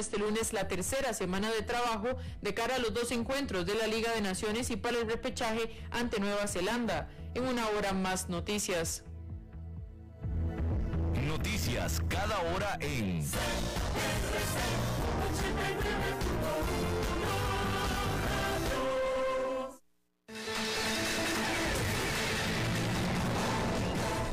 este lunes la tercera semana de trabajo de cara a los dos encuentros de la Liga de Naciones y para el repechaje ante Nueva Zelanda. En una hora más noticias. Noticias cada hora en...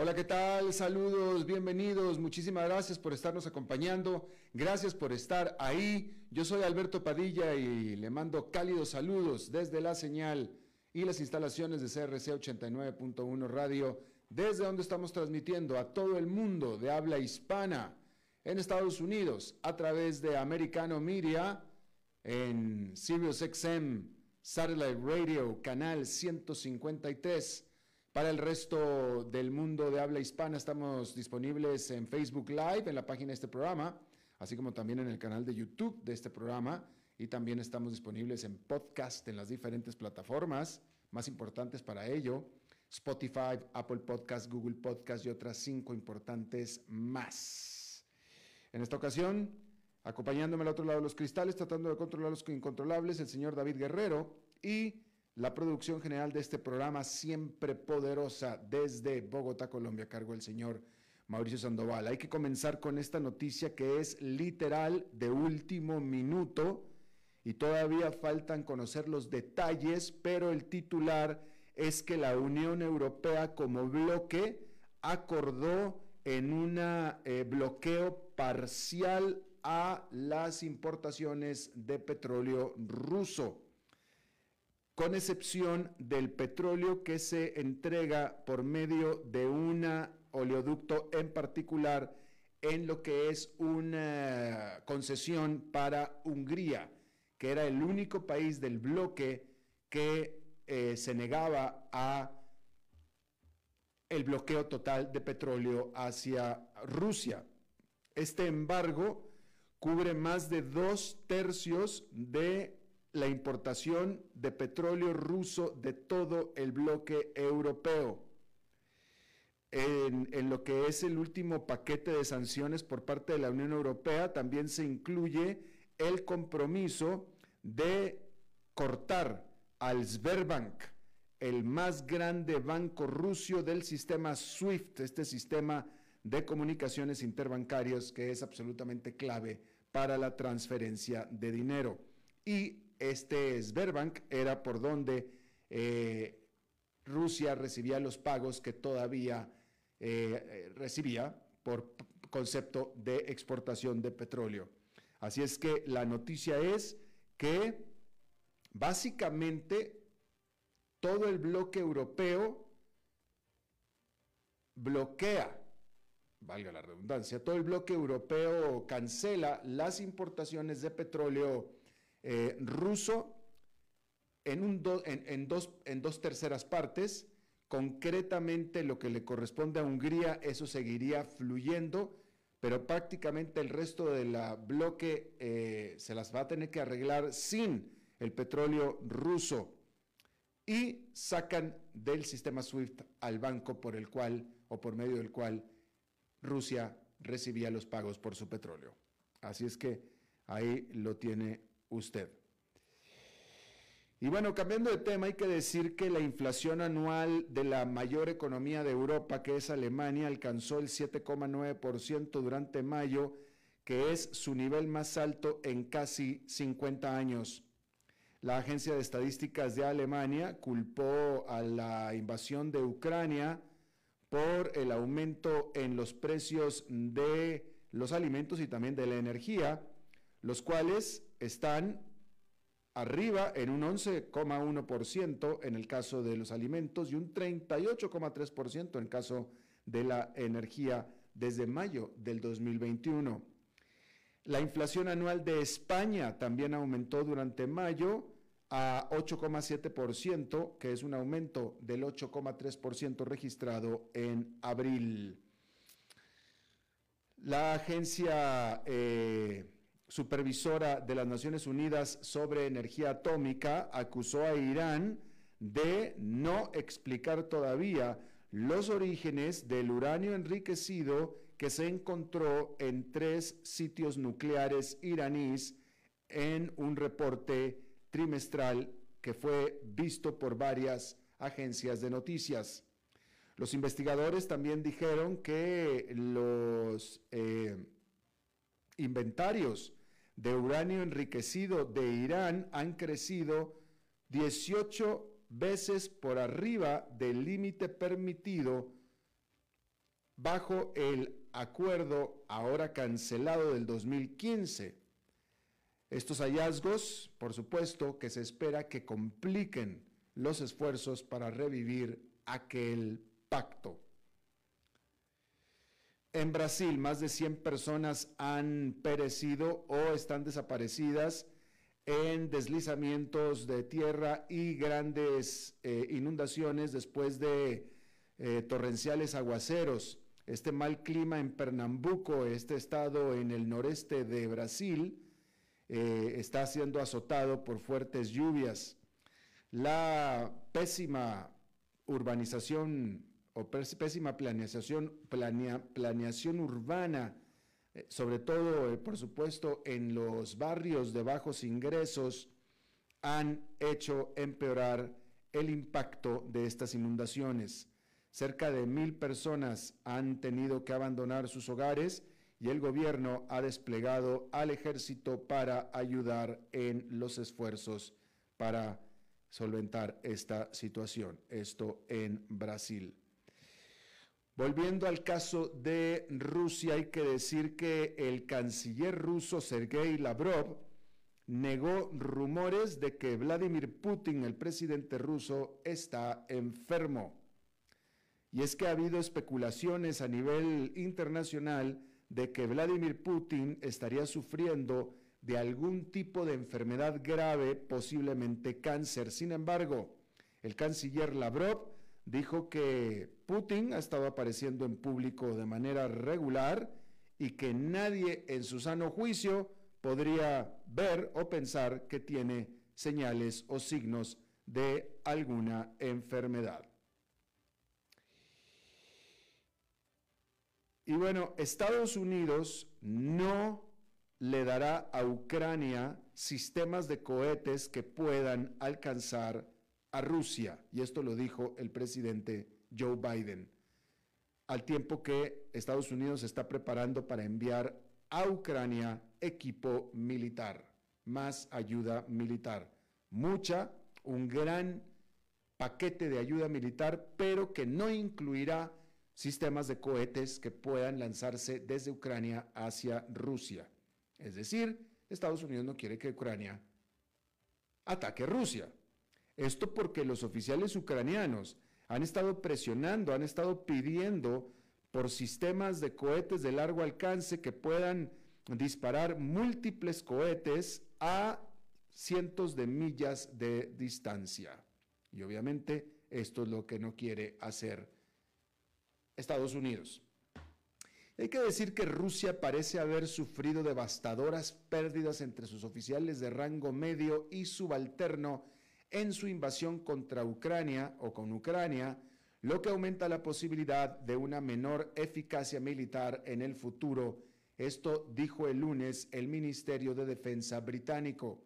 Hola, ¿qué tal? Saludos, bienvenidos. Muchísimas gracias por estarnos acompañando. Gracias por estar ahí. Yo soy Alberto Padilla y le mando cálidos saludos desde la señal y las instalaciones de CRC 89.1 Radio, desde donde estamos transmitiendo a todo el mundo de habla hispana en Estados Unidos a través de Americano Media en Sirius XM Satellite Radio, canal 153 para el resto del mundo de habla hispana estamos disponibles en Facebook Live, en la página de este programa, así como también en el canal de YouTube de este programa. Y también estamos disponibles en podcast en las diferentes plataformas más importantes para ello. Spotify, Apple Podcast, Google Podcast y otras cinco importantes más. En esta ocasión, acompañándome al otro lado de los cristales, tratando de controlar los incontrolables, el señor David Guerrero y la producción general de este programa, siempre poderosa, desde Bogotá, Colombia, a cargo del señor Mauricio Sandoval. Hay que comenzar con esta noticia que es literal de último minuto y todavía faltan conocer los detalles, pero el titular es que la Unión Europea como bloque acordó en un eh, bloqueo parcial a las importaciones de petróleo ruso con excepción del petróleo que se entrega por medio de un oleoducto en particular en lo que es una concesión para Hungría, que era el único país del bloque que eh, se negaba a el bloqueo total de petróleo hacia Rusia. Este embargo cubre más de dos tercios de la importación de petróleo ruso de todo el bloque europeo. En, lo que es el último paquete de sanciones por parte de la Unión Europea, también se incluye el compromiso de cortar al Sberbank, el más grande banco ruso del sistema SWIFT, este sistema de comunicaciones interbancarios que es absolutamente clave para la transferencia de dinero. Y este Sberbank era por donde eh, Rusia recibía los pagos que todavía eh, recibía por concepto de exportación de petróleo. Así es que la noticia es que básicamente todo el bloque europeo bloquea, valga la redundancia, todo el bloque europeo cancela las importaciones de petróleo eh, ruso en, un en, dos, en dos terceras partes. Concretamente lo que le corresponde a Hungría, eso seguiría fluyendo, pero prácticamente el resto del bloque eh, se las va a tener que arreglar sin el petróleo ruso y sacan del sistema SWIFT al banco por el cual o por medio del cual Rusia recibía los pagos por su petróleo. Así es que ahí lo tiene usted. Y bueno, cambiando de tema, hay que decir que la inflación anual de la mayor economía de Europa, que es Alemania, alcanzó el 7,9% durante mayo, que es su nivel más alto en casi 50 años. La Agencia de Estadísticas de Alemania culpó a la invasión de Ucrania por el aumento en los precios de los alimentos y también de la energía, los cuales están arriba en un 11,1% en el caso de los alimentos y un 38,3% en el caso de la energía desde mayo del 2021. La inflación anual de España también aumentó durante mayo a 8,7%, que es un aumento del 8,3% registrado en abril. La agencia eh, supervisora de las Naciones Unidas sobre Energía Atómica acusó a Irán de no explicar todavía los orígenes del uranio enriquecido que se encontró en tres sitios nucleares iraníes en un reporte trimestral que fue visto por varias agencias de noticias. Los investigadores también dijeron que los eh, inventarios de uranio enriquecido de Irán han crecido 18 veces por arriba del límite permitido bajo el acuerdo ahora cancelado del 2015. Estos hallazgos, por supuesto, que se espera que compliquen los esfuerzos para revivir aquel pacto. En Brasil, más de 100 personas han perecido o están desaparecidas en deslizamientos de tierra y grandes eh, inundaciones después de eh, torrenciales aguaceros. Este mal clima en Pernambuco, este estado en el noreste de Brasil, eh, está siendo azotado por fuertes lluvias. La pésima urbanización o pésima planeación, planeación urbana, eh, sobre todo, eh, por supuesto, en los barrios de bajos ingresos, han hecho empeorar el impacto de estas inundaciones. Cerca de mil personas han tenido que abandonar sus hogares y el gobierno ha desplegado al ejército para ayudar en los esfuerzos para solventar esta situación. Esto en Brasil. Volviendo al caso de Rusia, hay que decir que el canciller ruso Sergei Lavrov negó rumores de que Vladimir Putin, el presidente ruso, está enfermo. Y es que ha habido especulaciones a nivel internacional de que Vladimir Putin estaría sufriendo de algún tipo de enfermedad grave, posiblemente cáncer. Sin embargo, el canciller Lavrov dijo que Putin ha estado apareciendo en público de manera regular y que nadie en su sano juicio podría ver o pensar que tiene señales o signos de alguna enfermedad. Y bueno, Estados Unidos no le dará a Ucrania sistemas de cohetes que puedan alcanzar a Rusia, y esto lo dijo el presidente Joe Biden, al tiempo que Estados Unidos está preparando para enviar a Ucrania equipo militar, más ayuda militar, mucha, un gran paquete de ayuda militar, pero que no incluirá sistemas de cohetes que puedan lanzarse desde Ucrania hacia Rusia. Es decir, Estados Unidos no quiere que Ucrania ataque Rusia. Esto porque los oficiales ucranianos han estado presionando, han estado pidiendo por sistemas de cohetes de largo alcance que puedan disparar múltiples cohetes a cientos de millas de distancia. Y obviamente esto es lo que no quiere hacer Estados Unidos. Hay que decir que Rusia parece haber sufrido devastadoras pérdidas entre sus oficiales de rango medio y subalterno en su invasión contra Ucrania o con Ucrania, lo que aumenta la posibilidad de una menor eficacia militar en el futuro. Esto dijo el lunes el Ministerio de Defensa británico.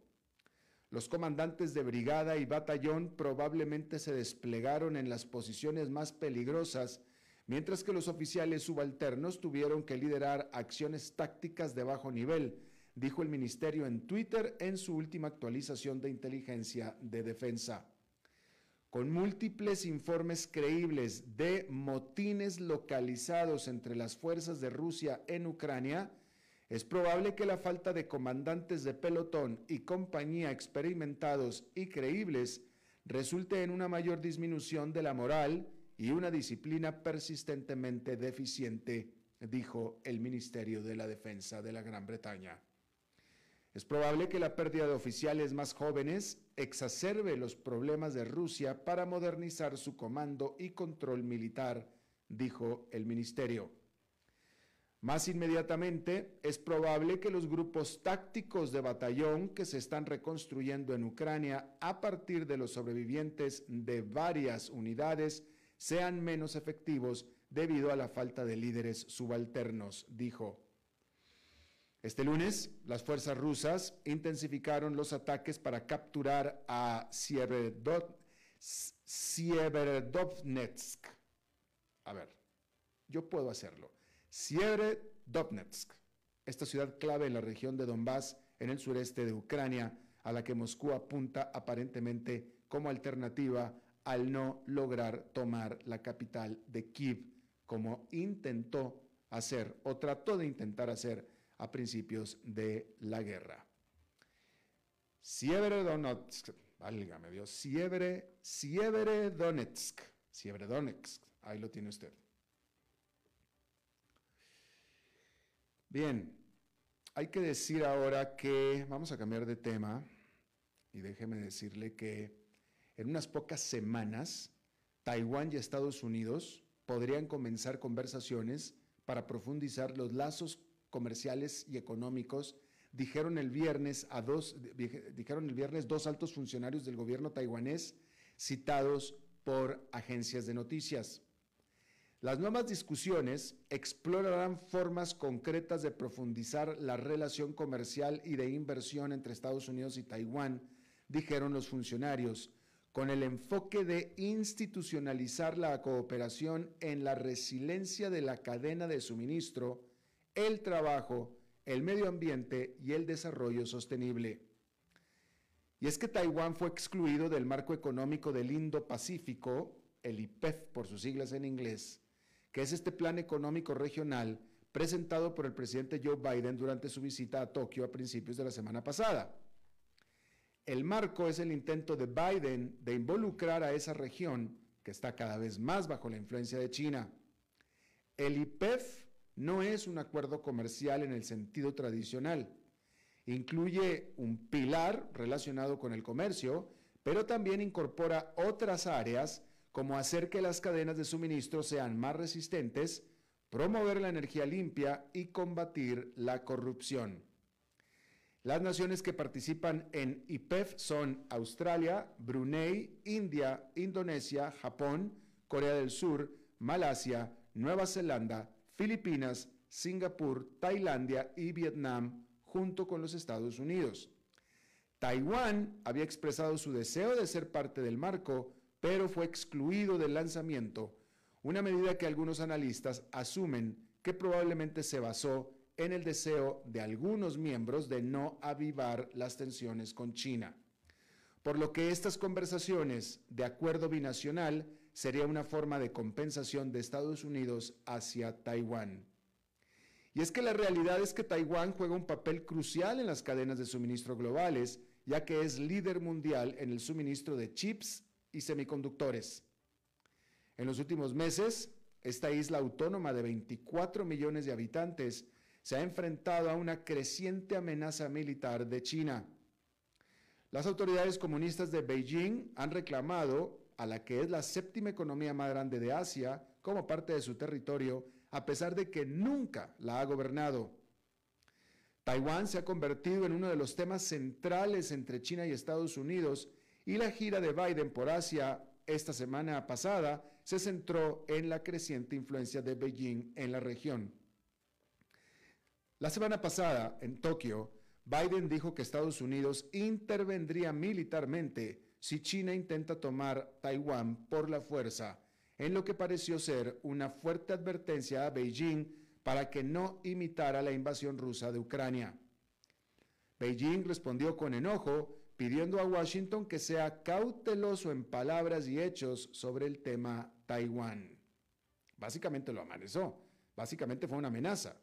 Los comandantes de brigada y batallón probablemente se desplegaron en las posiciones más peligrosas, mientras que los oficiales subalternos tuvieron que liderar acciones tácticas de bajo nivel, dijo el ministerio en Twitter en su última actualización de inteligencia de defensa. Con múltiples informes creíbles de motines localizados entre las fuerzas de Rusia en Ucrania, es probable que la falta de comandantes de pelotón y compañía experimentados y creíbles resulte en una mayor disminución de la moral y una disciplina persistentemente deficiente, dijo el Ministerio de la Defensa de la Gran Bretaña. Es probable que la pérdida de oficiales más jóvenes exacerbe los problemas de Rusia para modernizar su comando y control militar, dijo el ministerio. Más inmediatamente, es probable que los grupos tácticos de batallón que se están reconstruyendo en Ucrania a partir de los sobrevivientes de varias unidades sean menos efectivos debido a la falta de líderes subalternos, dijo. Este lunes, las fuerzas rusas intensificaron los ataques para capturar a Sieverdovnetsk. A ver, yo puedo hacerlo. Sievierodonetsk, esta ciudad clave en la región de Donbass, en el sureste de Ucrania, a la que Moscú apunta aparentemente como alternativa al no lograr tomar la capital de Kiev, como intentó hacer o trató de intentar hacer a principios de la guerra. Sievierodonetsk, válgame Dios, Sievierodonetsk, Sievierodonetsk, ahí lo tiene usted. Bien, hay que decir ahora que vamos a cambiar de tema y déjeme decirle que en unas pocas semanas Taiwán y Estados Unidos podrían comenzar conversaciones para profundizar los lazos comerciales y económicos, dijeron el viernes a dos dijeron el viernes dos altos funcionarios del gobierno taiwanés citados por agencias de noticias. Las nuevas discusiones explorarán formas concretas de profundizar la relación comercial y de inversión entre Estados Unidos y Taiwán, dijeron los funcionarios, con el enfoque de institucionalizar la cooperación en la resiliencia de la cadena de suministro, el trabajo, el medio ambiente y el desarrollo sostenible. Y es que Taiwán fue excluido del marco económico del Indo-Pacífico, el IPEF por sus siglas en inglés, que es este plan económico regional presentado por el presidente Joe Biden durante su visita a Tokio a principios de la semana pasada. El marco es el intento de Biden de involucrar a esa región que está cada vez más bajo la influencia de China. El IPEF no es un acuerdo comercial en el sentido tradicional. Incluye un pilar relacionado con el comercio, pero también incorpora otras áreas como hacer que las cadenas de suministro sean más resistentes, promover la energía limpia y combatir la corrupción. Las naciones que participan en IPEF son Australia, Brunei, India, Indonesia, Japón, Corea del Sur, Malasia, Nueva Zelanda, Filipinas, Singapur, Tailandia y Vietnam, junto con los Estados Unidos. Taiwán había expresado su deseo de ser parte del marco, pero fue excluido del lanzamiento, una medida que algunos analistas asumen que probablemente se basó en el deseo de algunos miembros de no avivar las tensiones con China. Por lo que estas conversaciones de acuerdo binacional sería una forma de compensación de Estados Unidos hacia Taiwán. Y es que la realidad es que Taiwán juega un papel crucial en las cadenas de suministro globales, ya que es líder mundial en el suministro de chips y semiconductores. En los últimos meses, esta isla autónoma de 24 millones de habitantes se ha enfrentado a una creciente amenaza militar de China. Las autoridades comunistas de Beijing han reclamado a la que es la séptima economía más grande de Asia como parte de su territorio, a pesar de que nunca la ha gobernado. Taiwán se ha convertido en uno de los temas centrales entre China y Estados Unidos y la gira de Biden por Asia esta semana pasada se centró en la creciente influencia de Beijing en la región. La semana pasada, en Tokio, Biden dijo que Estados Unidos intervendría militarmente si China intenta tomar Taiwán por la fuerza, en lo que pareció ser una fuerte advertencia a Beijing para que no imitara la invasión rusa de Ucrania. Beijing respondió con enojo, pidiendo a Washington que sea cauteloso en palabras y hechos sobre el tema Taiwán. Básicamente lo amenazó, básicamente fue una amenaza.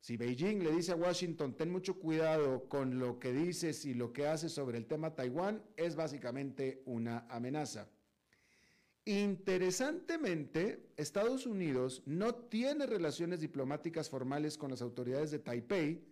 Si Beijing le dice a Washington, ten mucho cuidado con lo que dices y lo que haces sobre el tema Taiwán, es básicamente una amenaza. Interesantemente, Estados Unidos no tiene relaciones diplomáticas formales con las autoridades de Taipei,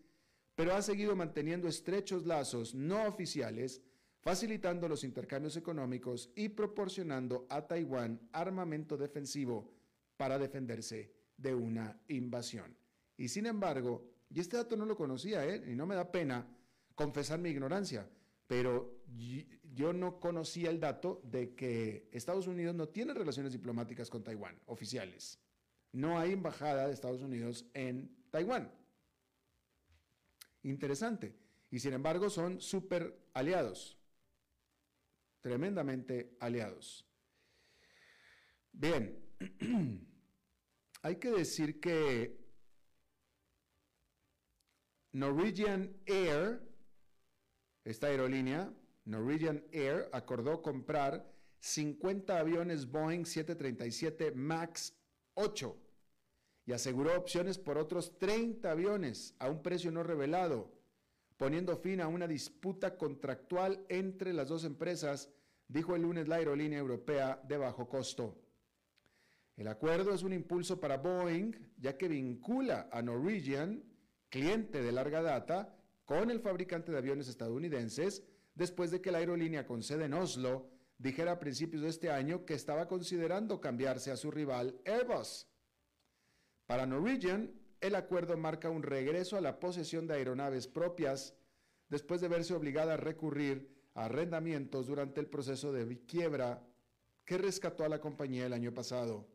pero ha seguido manteniendo estrechos lazos no oficiales, facilitando los intercambios económicos y proporcionando a Taiwán armamento defensivo para defenderse de una invasión. Y sin embargo, y este dato no lo conocía, ¿eh? y no me da pena confesar mi ignorancia, pero yo no conocía el dato de que Estados Unidos no tiene relaciones diplomáticas con Taiwán, oficiales. No hay embajada de Estados Unidos en Taiwán. Interesante. Y sin embargo son súper aliados, tremendamente aliados. Bien, hay que decir que Norwegian Air, esta aerolínea, Norwegian Air, acordó comprar 50 aviones Boeing 737 MAX 8 y aseguró opciones por otros 30 aviones a un precio no revelado, poniendo fin a una disputa contractual entre las dos empresas, dijo el lunes la aerolínea europea de bajo costo. El acuerdo es un impulso para Boeing, ya que vincula a Norwegian, cliente de larga data, con el fabricante de aviones estadounidenses, después de que la aerolínea con sede en Oslo dijera a principios de este año que estaba considerando cambiarse a su rival Airbus. Para Norwegian, el acuerdo marca un regreso a la posesión de aeronaves propias después de verse obligada a recurrir a arrendamientos durante el proceso de quiebra que rescató a la compañía el año pasado.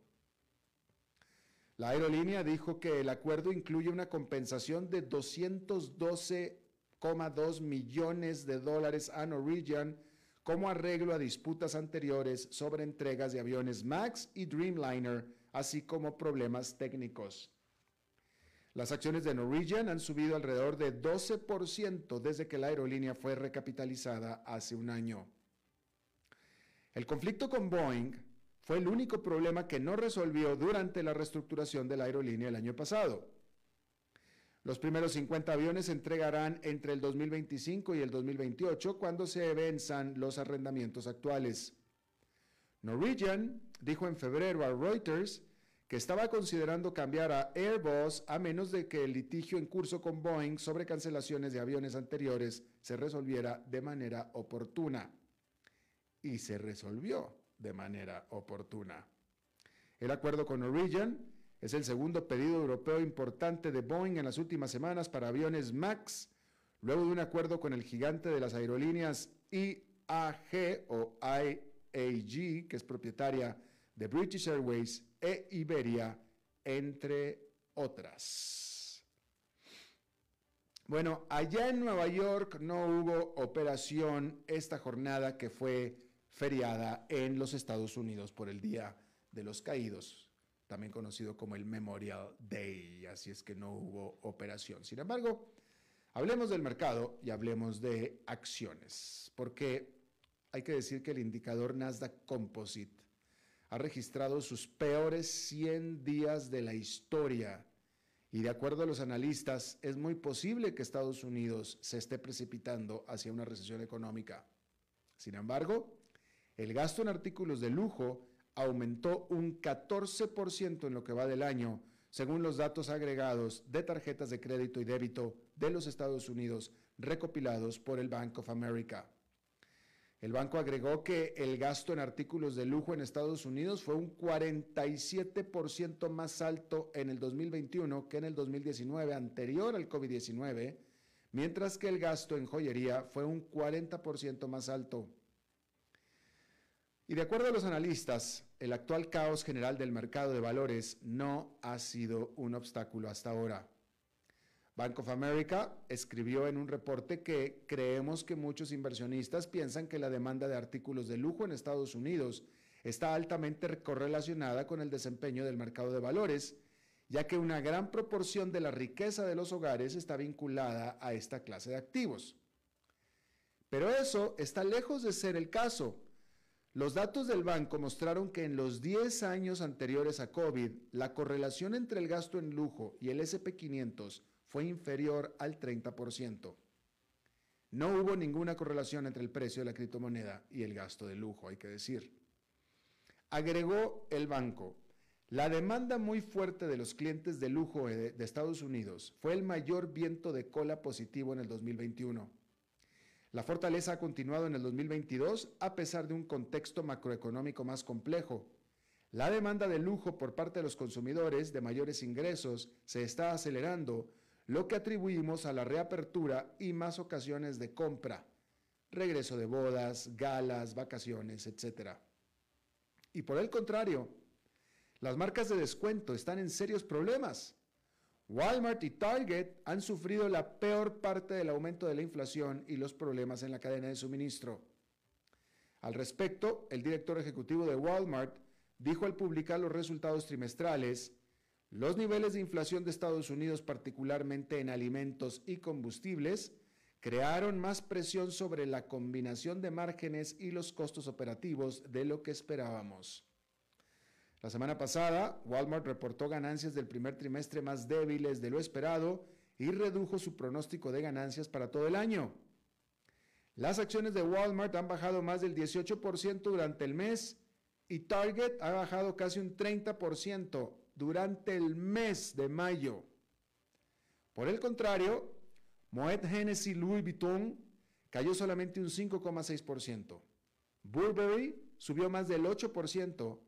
La aerolínea dijo que el acuerdo incluye una compensación de 212,2 millones de dólares a Norwegian como arreglo a disputas anteriores sobre entregas de aviones MAX y Dreamliner así como problemas técnicos. Las acciones de Norwegian han subido alrededor de 12% desde que la aerolínea fue recapitalizada hace un año. El conflicto con Boeing fue el único problema que no resolvió durante la reestructuración de la aerolínea el año pasado. Los primeros 50 aviones se entregarán entre el 2025 y el 2028 cuando se venzan los arrendamientos actuales. Norwegian dijo en febrero a Reuters que estaba considerando cambiar a Airbus a menos de que el litigio en curso con Boeing sobre cancelaciones de aviones anteriores se resolviera de manera oportuna. Y se resolvió de manera oportuna. El acuerdo con Norwegian es el segundo pedido europeo importante de Boeing en las últimas semanas para aviones MAX, luego de un acuerdo con el gigante de las aerolíneas IAG o I AG, que es propietaria de British Airways e Iberia, entre otras. Bueno, allá en Nueva York no hubo operación esta jornada que fue feriada en los Estados Unidos por el Día de los Caídos, también conocido como el Memorial Day, así es que no hubo operación. Sin embargo, hablemos del mercado y hablemos de acciones, porque hay que decir que el indicador Nasdaq Composite ha registrado sus peores 100 días de la historia y de acuerdo a los analistas es muy posible que Estados Unidos se esté precipitando hacia una recesión económica. Sin embargo, el gasto en artículos de lujo aumentó un 14% en lo que va del año, según los datos agregados de tarjetas de crédito y débito de los Estados Unidos recopilados por el Bank of America. El banco agregó que el gasto en artículos de lujo en Estados Unidos fue un 47% más alto en el 2021 que en el 2019 anterior al COVID-19, mientras que el gasto en joyería fue un 40% más alto. Y de acuerdo a los analistas, el actual caos general del mercado de valores no ha sido un obstáculo hasta ahora. Bank of America escribió en un reporte que creemos que muchos inversionistas piensan que la demanda de artículos de lujo en Estados Unidos está altamente correlacionada con el desempeño del mercado de valores, ya que una gran proporción de la riqueza de los hogares está vinculada a esta clase de activos. Pero eso está lejos de ser el caso. Los datos del banco mostraron que en los 10 años anteriores a COVID, la correlación entre el gasto en lujo y el SP500 fue inferior al 30%. No hubo ninguna correlación entre el precio de la criptomoneda y el gasto de lujo, hay que decir. Agregó el banco, la demanda muy fuerte de los clientes de lujo de, de Estados Unidos fue el mayor viento de cola positivo en el 2021 la fortaleza ha continuado en el 2022 a pesar de un contexto macroeconómico más complejo. La demanda de lujo por parte de los consumidores de mayores ingresos se está acelerando, lo que atribuimos a la reapertura y más ocasiones de compra, regreso de bodas, galas, vacaciones, etc. Y por el contrario, las marcas de descuento están en serios problemas. Walmart y Target han sufrido la peor parte del aumento de la inflación y los problemas en la cadena de suministro. Al respecto, el director ejecutivo de Walmart dijo al publicar los resultados trimestrales, los niveles de inflación de Estados Unidos, particularmente en alimentos y combustibles, crearon más presión sobre la combinación de márgenes y los costos operativos de lo que esperábamos. La semana pasada, Walmart reportó ganancias del primer trimestre más débiles de lo esperado y redujo su pronóstico de ganancias para todo el año. Las acciones de Walmart han bajado más del 18% durante el mes y Target ha bajado casi un 30% durante el mes de mayo. Por el contrario, Moet Hennessy Louis Vuitton cayó solamente un 5,6%. Burberry subió más del 8%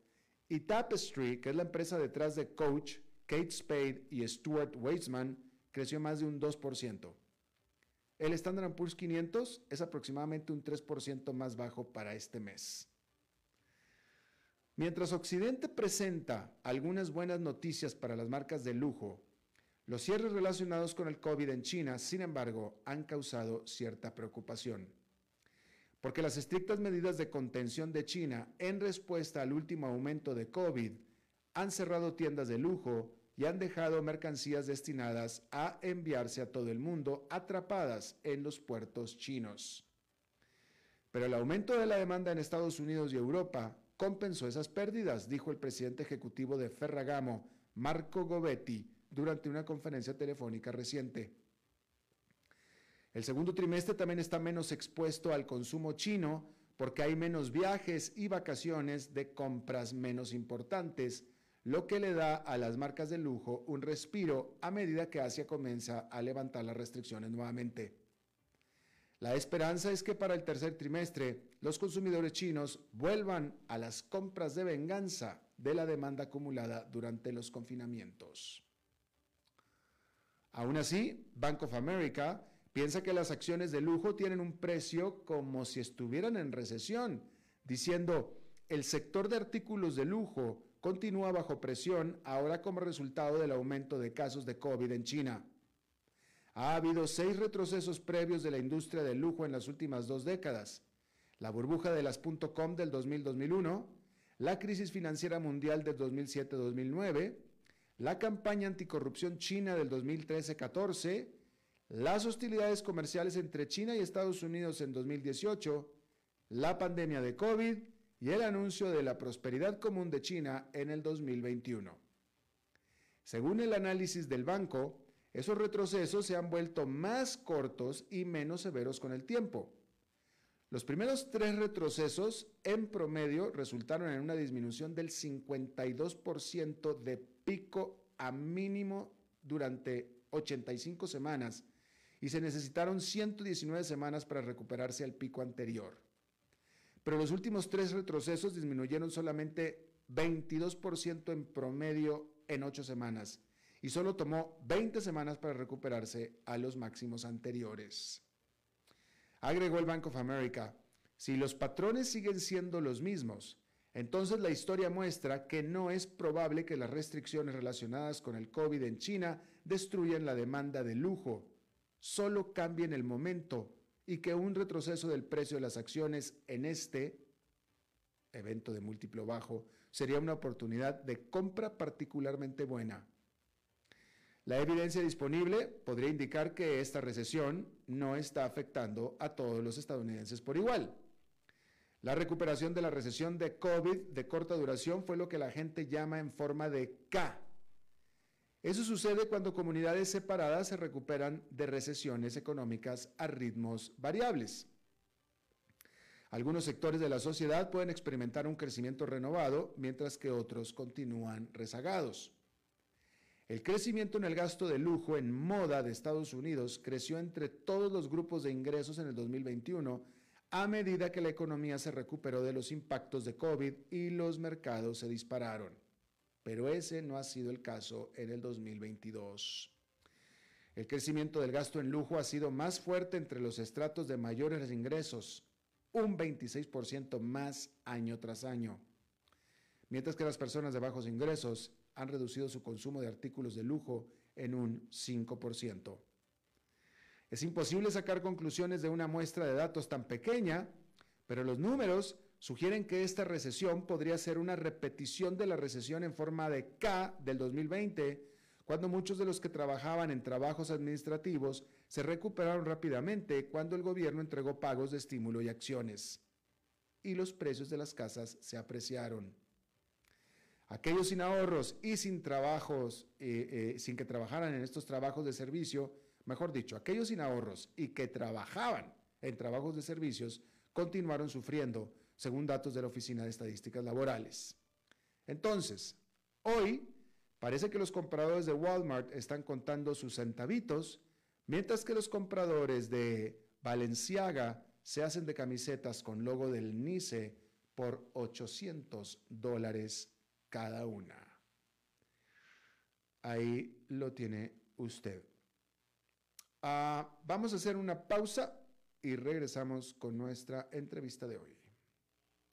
y Tapestry, que es la empresa detrás de Coach, Kate Spade y Stuart Weitzman, creció más de un 2%. El Standard Poor's 500 es aproximadamente un 3% más bajo para este mes. Mientras Occidente presenta algunas buenas noticias para las marcas de lujo, los cierres relacionados con el COVID en China, sin embargo, han causado cierta preocupación porque las estrictas medidas de contención de China en respuesta al último aumento de COVID han cerrado tiendas de lujo y han dejado mercancías destinadas a enviarse a todo el mundo atrapadas en los puertos chinos. Pero el aumento de la demanda en Estados Unidos y Europa compensó esas pérdidas, dijo el presidente ejecutivo de Ferragamo, Marco Gobetti, durante una conferencia telefónica reciente. El segundo trimestre también está menos expuesto al consumo chino porque hay menos viajes y vacaciones de compras menos importantes, lo que le da a las marcas de lujo un respiro a medida que Asia comienza a levantar las restricciones nuevamente. La esperanza es que para el tercer trimestre los consumidores chinos vuelvan a las compras de venganza de la demanda acumulada durante los confinamientos. Aún así, Bank of America piensa que las acciones de lujo tienen un precio como si estuvieran en recesión, diciendo, el sector de artículos de lujo continúa bajo presión ahora como resultado del aumento de casos de COVID en China. Ha habido seis retrocesos previos de la industria del lujo en las últimas dos décadas. La burbuja de las .com del 2000-2001, la crisis financiera mundial del 2007-2009, la campaña anticorrupción china del 2013-14 las hostilidades comerciales entre China y Estados Unidos en 2018, la pandemia de COVID y el anuncio de la prosperidad común de China en el 2021. Según el análisis del banco, esos retrocesos se han vuelto más cortos y menos severos con el tiempo. Los primeros tres retrocesos en promedio resultaron en una disminución del 52% de pico a mínimo durante 85 semanas y se necesitaron 119 semanas para recuperarse al pico anterior. Pero los últimos tres retrocesos disminuyeron solamente 22% en promedio en ocho semanas y solo tomó 20 semanas para recuperarse a los máximos anteriores. Agregó el Bank of America, si los patrones siguen siendo los mismos, Entonces la historia muestra que no es probable que las restricciones relacionadas con el COVID en China destruyan la demanda de lujo, solo cambien el momento y que un retroceso del precio de las acciones en este evento de múltiplo bajo sería una oportunidad de compra particularmente buena. La evidencia disponible podría indicar que esta recesión no está afectando a todos los estadounidenses por igual. La recuperación de la recesión de COVID de corta duración fue lo que la gente llama en forma de K. Eso sucede cuando comunidades separadas se recuperan de recesiones económicas a ritmos variables. Algunos sectores de la sociedad pueden experimentar un crecimiento renovado, mientras que otros continúan rezagados. El crecimiento en el gasto de lujo en moda de Estados Unidos creció entre todos los grupos de ingresos en el 2021 a medida que la economía se recuperó de los impactos de COVID y los mercados se dispararon. Pero ese no ha sido el caso en el 2022. El crecimiento del gasto en lujo ha sido más fuerte entre los estratos de mayores ingresos, un 26% más año tras año, mientras que las personas de bajos ingresos han reducido su consumo de artículos de lujo en un 5%. Es imposible sacar conclusiones de una muestra de datos tan pequeña, pero los números sugieren que esta recesión podría ser una repetición de la recesión en forma de K del 2020, cuando muchos de los que trabajaban en trabajos administrativos se recuperaron rápidamente cuando el gobierno entregó pagos de estímulo y acciones. Y los precios de las casas se apreciaron. Aquellos sin ahorros y sin trabajos, eh, eh, sin que trabajaran en estos trabajos de servicio, mejor dicho, aquellos sin ahorros y que trabajaban en trabajos de servicios continuaron sufriendo, según datos de la Oficina de Estadísticas Laborales. Entonces, hoy parece que los compradores de Walmart están contando sus centavitos, mientras que los compradores de Balenciaga se hacen de camisetas con logo del NICE por 800 dólares cada una. Ahí lo tiene usted. Ah, vamos a hacer una pausa y regresamos con nuestra entrevista de hoy.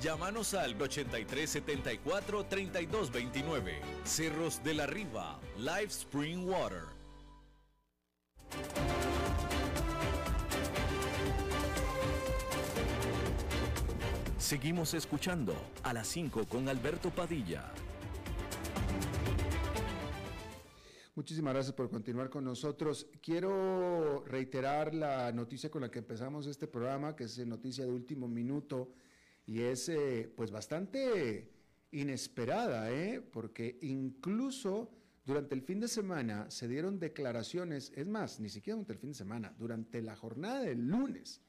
Llámanos al 8374-3229. Cerros de la Riva, Live Spring Water. Seguimos escuchando a las 5 con Alberto Padilla. Muchísimas gracias por continuar con nosotros. Quiero reiterar la noticia con la que empezamos este programa, que es noticia de último minuto y es eh, pues bastante inesperada, ¿eh? porque incluso durante el fin de semana se dieron declaraciones, es más, ni siquiera durante el fin de semana, durante la jornada del lunes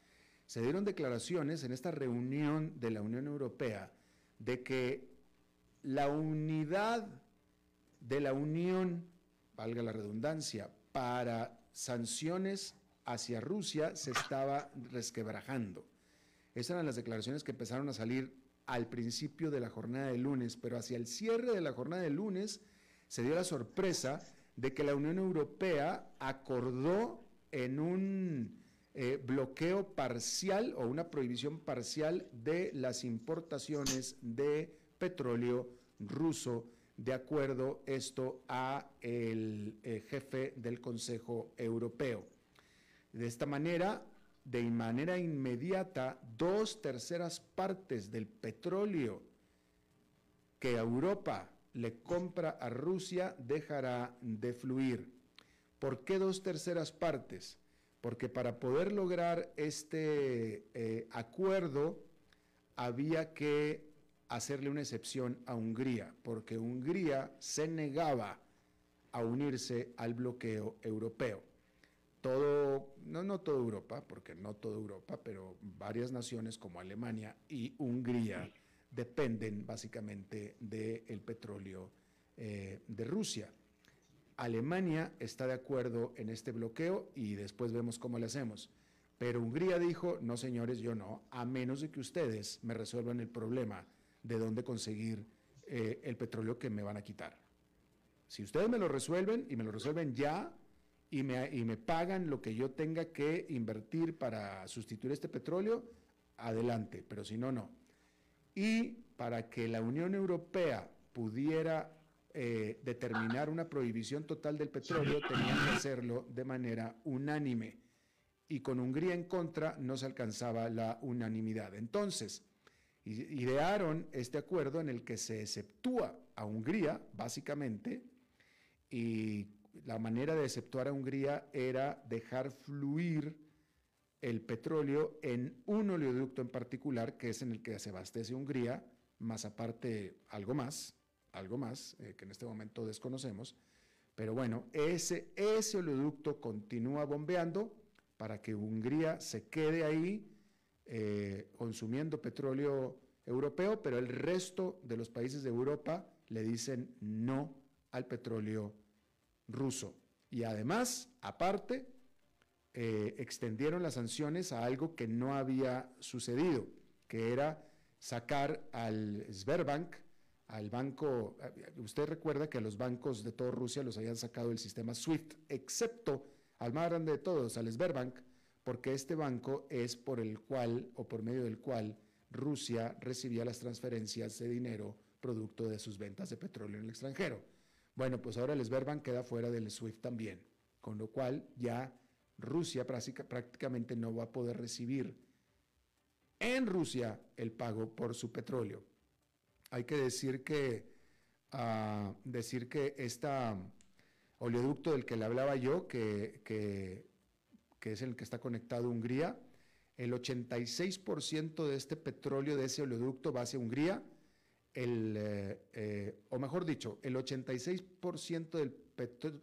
se dieron declaraciones en esta reunión de la Unión Europea de que la unidad de la Unión, valga la redundancia, para sanciones hacia Rusia se estaba resquebrajando. Esas eran las declaraciones que empezaron a salir al principio de la jornada de lunes, pero hacia el cierre de la jornada de lunes se dio la sorpresa de que la Unión Europea acordó en un eh, bloqueo parcial o una prohibición parcial de las importaciones de petróleo ruso, de acuerdo esto a el eh, jefe del Consejo Europeo. De esta manera, de manera inmediata, dos terceras partes del petróleo que Europa le compra a Rusia dejará de fluir. ¿Por qué dos terceras partes? Porque para poder lograr este eh, acuerdo había que hacerle una excepción a Hungría, porque Hungría se negaba a unirse al bloqueo europeo. Todo, no, no toda Europa, porque no toda Europa, pero varias naciones como Alemania y Hungría dependen básicamente del petróleo eh, de Rusia. Alemania está de acuerdo en este bloqueo y después vemos cómo le hacemos. Pero Hungría dijo, no señores, yo no, a menos de que ustedes me resuelvan el problema de dónde conseguir eh, el petróleo que me van a quitar. Si ustedes me lo resuelven y me lo resuelven ya y me, y me pagan lo que yo tenga que invertir para sustituir este petróleo, adelante, pero si no, no. Y para que la Unión Europea pudiera eh, determinar una prohibición total del petróleo, tenían que hacerlo de manera unánime. Y con Hungría en contra no se alcanzaba la unanimidad. Entonces, idearon este acuerdo en el que se exceptúa a Hungría, básicamente, y la manera de exceptuar a Hungría era dejar fluir el petróleo en un oleoducto en particular, que es en el que se abastece Hungría, más aparte algo más, algo más, eh, que en este momento desconocemos. Pero bueno, ese, ese oleoducto continúa bombeando para que Hungría se quede ahí eh, consumiendo petróleo europeo, pero el resto de los países de Europa le dicen no al petróleo ruso. Y además, aparte, eh, extendieron las sanciones a algo que no había sucedido, que era sacar al Sberbank, al banco, eh, usted recuerda que a los bancos de toda Rusia los habían sacado del sistema SWIFT, excepto al más grande de todos, al Sberbank, porque este banco es por el cual o por medio del cual Rusia recibía las transferencias de dinero producto de sus ventas de petróleo en el extranjero. Bueno, pues ahora el Sberbank queda fuera del SWIFT también, con lo cual ya Rusia prácticamente no va a poder recibir en Rusia el pago por su petróleo. Hay que decir que, uh, decir que este oleoducto del que le hablaba yo, que, que, es el que está conectado a Hungría, el 86% de este petróleo, de ese oleoducto, va hacia Hungría, el, eh, eh, o mejor dicho, el 86%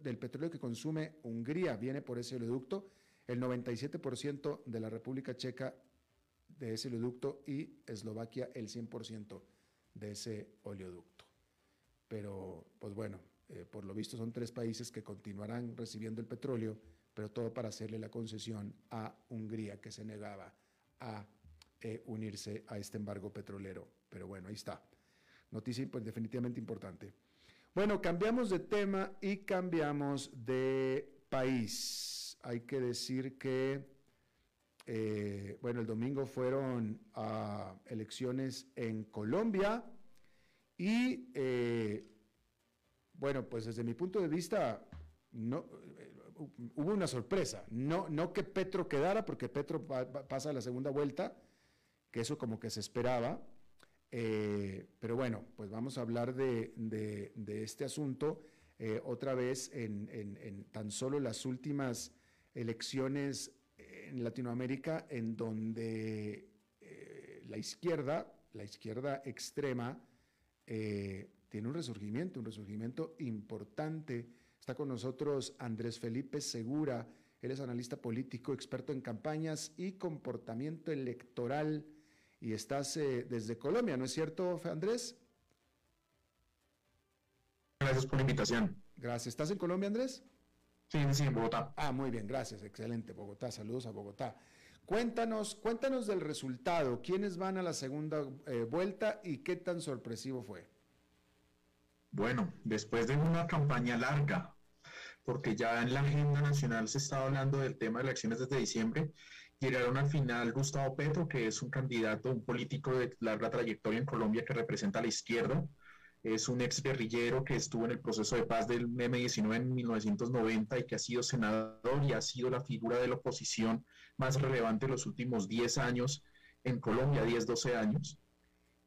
del petróleo que consume Hungría viene por ese oleoducto, el 97% de la República Checa de ese oleoducto y Eslovaquia el 100% de ese oleoducto. Pero, pues bueno, eh, por lo visto son tres países que continuarán recibiendo el petróleo, pero todo para hacerle la concesión a Hungría, que se negaba a eh, unirse a este embargo petrolero. Pero bueno, ahí está. Noticia pues, definitivamente importante. Bueno, cambiamos de tema y cambiamos de país. Hay que decir que, eh, bueno, el domingo fueron a elecciones en Colombia y, eh, bueno, pues desde mi punto de vista, no, eh, hubo una sorpresa. No, no que Petro quedara, porque Petro pasa a la segunda vuelta, que eso como que se esperaba, eh, pero bueno, pues vamos a hablar de, este asunto eh, otra vez en, tan solo las últimas elecciones en Latinoamérica, en donde eh, la izquierda, la izquierda extrema, tiene un resurgimiento, un resurgimiento importante. Está con nosotros Andrés Felipe Segura, él es analista político, experto en campañas y comportamiento electoral y estás eh, desde Colombia, ¿no es cierto, Andrés? Gracias por la invitación. Gracias. ¿Estás en Colombia, Andrés? Sí, sí, en Bogotá. Ah, muy bien, gracias. Excelente, Bogotá. Saludos a Bogotá. Cuéntanos, cuéntanos del resultado. ¿Quiénes van a la segunda eh, vuelta y qué tan sorpresivo fue? Bueno, después de una campaña larga, porque ya en la agenda nacional se estaba hablando del tema de elecciones desde diciembre, llegaron al final Gustavo Petro, que es un candidato, un político de larga trayectoria en Colombia que representa a la izquierda. Es un ex guerrillero que estuvo en el proceso de paz del M-19 en 1990 y que ha sido senador y ha sido la figura de la oposición más relevante en los últimos 10 años en Colombia, 10, 12 años.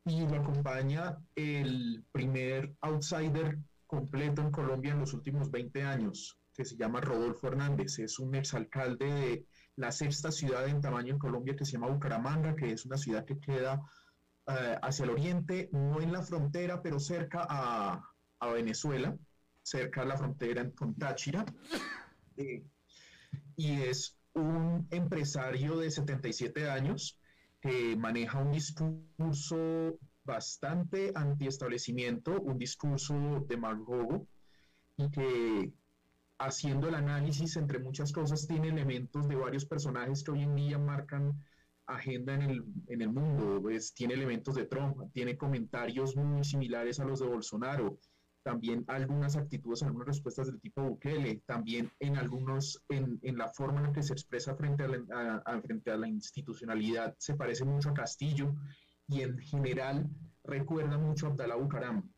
Y lo acompaña el primer outsider completo en Colombia en los últimos 20 años, que se llama Rodolfo Hernández. Es un exalcalde de la sexta ciudad en tamaño en Colombia que se llama Bucaramanga, que es una ciudad que queda eh, hacia el oriente, no en la frontera, pero cerca a, a Venezuela, cerca a la frontera con Táchira. Eh, y es un empresario de 77 años que maneja un discurso bastante antiestablecimiento, un discurso de demagogo y que haciendo el análisis entre muchas cosas tiene elementos de varios personajes que hoy en día marcan agenda en el, en el mundo, pues, tiene elementos de Trump, tiene comentarios muy similares a los de Bolsonaro, también algunas actitudes, algunas respuestas del tipo Bukele, también en algunos, en, en la forma en la que se expresa frente a la, frente a la institucionalidad, se parece mucho a Castillo y en general recuerda mucho a Abdalá Bucaram.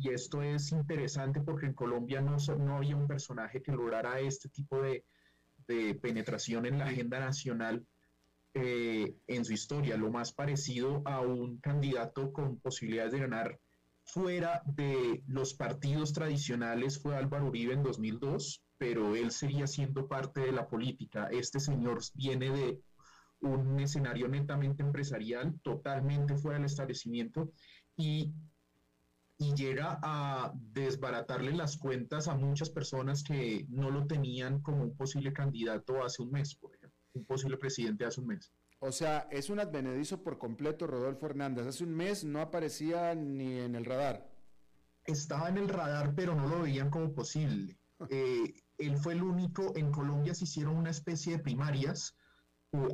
Y esto es interesante porque en Colombia no, no había un personaje que lograra este tipo de, de penetración en la agenda nacional eh, en su historia. Lo más parecido a un candidato con posibilidades de ganar fuera de los partidos tradicionales fue Álvaro Uribe en 2002, pero él seguía siendo parte de la política. Este señor viene de un escenario netamente empresarial, totalmente fuera del establecimiento y y llega a desbaratarle las cuentas a muchas personas que no lo tenían como un posible candidato hace un mes, por ejemplo, un posible presidente hace un mes. O sea, es un advenedizo por completo Rodolfo Hernández. Hace un mes no aparecía ni en el radar. Estaba en el radar, pero no lo veían como posible. Eh, él fue el único, en Colombia se hicieron una especie de primarias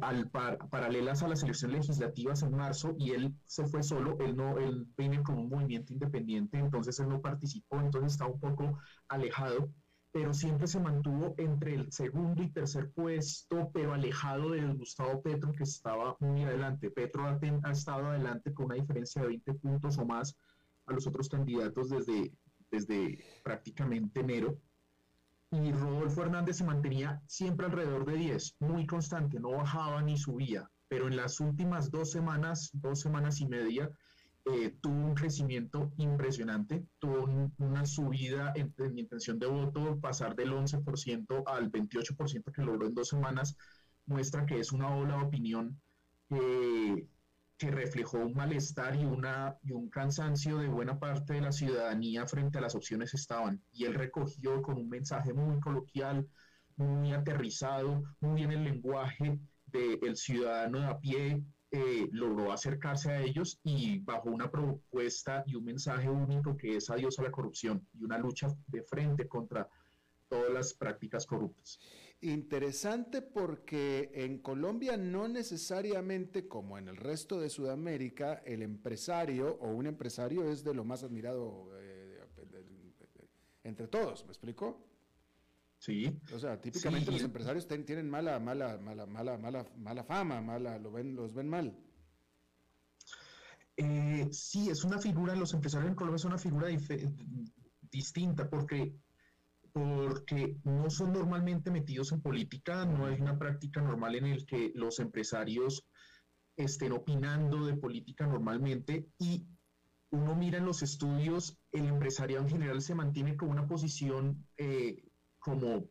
al paralelas a las elecciones legislativas en marzo y él se fue solo, él no, él viene con un movimiento independiente, entonces él no participó, entonces estaba un poco alejado, pero siempre se mantuvo entre el segundo y tercer puesto, pero alejado de Gustavo Petro, que estaba muy adelante. Petro ha, ha estado adelante con una diferencia de 20 puntos o más a los otros candidatos desde, desde prácticamente enero y Rodolfo Hernández se mantenía siempre alrededor de 10, muy constante, no bajaba ni subía, pero en las últimas dos semanas, dos semanas y media, eh, tuvo un crecimiento impresionante, tuvo una subida en, mi intención de voto, pasar del 11% al 28% que logró en dos semanas, muestra que es una ola de opinión eh, que reflejó un malestar y, una, y un cansancio de buena parte de la ciudadanía frente a las opciones estaban. Y él recogió con un mensaje muy coloquial, muy aterrizado, muy en el lenguaje del ciudadano de a pie, eh, logró acercarse a ellos y bajo una propuesta y un mensaje único que es adiós a la corrupción y una lucha de frente contra todas las prácticas corruptas. Interesante porque en Colombia no necesariamente como en el resto de Sudamérica el empresario o un empresario es de lo más admirado eh, entre todos, ¿me explico? Sí. O sea, típicamente los empresarios tienen mala, mala, mala, mala, mala, mala fama, mala, lo ven, los ven mal. Eh, sí, es una figura, los empresarios en Colombia son una figura distinta porque porque no son normalmente metidos en política, no hay una práctica normal en el que los empresarios estén opinando de política normalmente y uno mira en los estudios, el empresariado en general se mantiene con una posición eh, como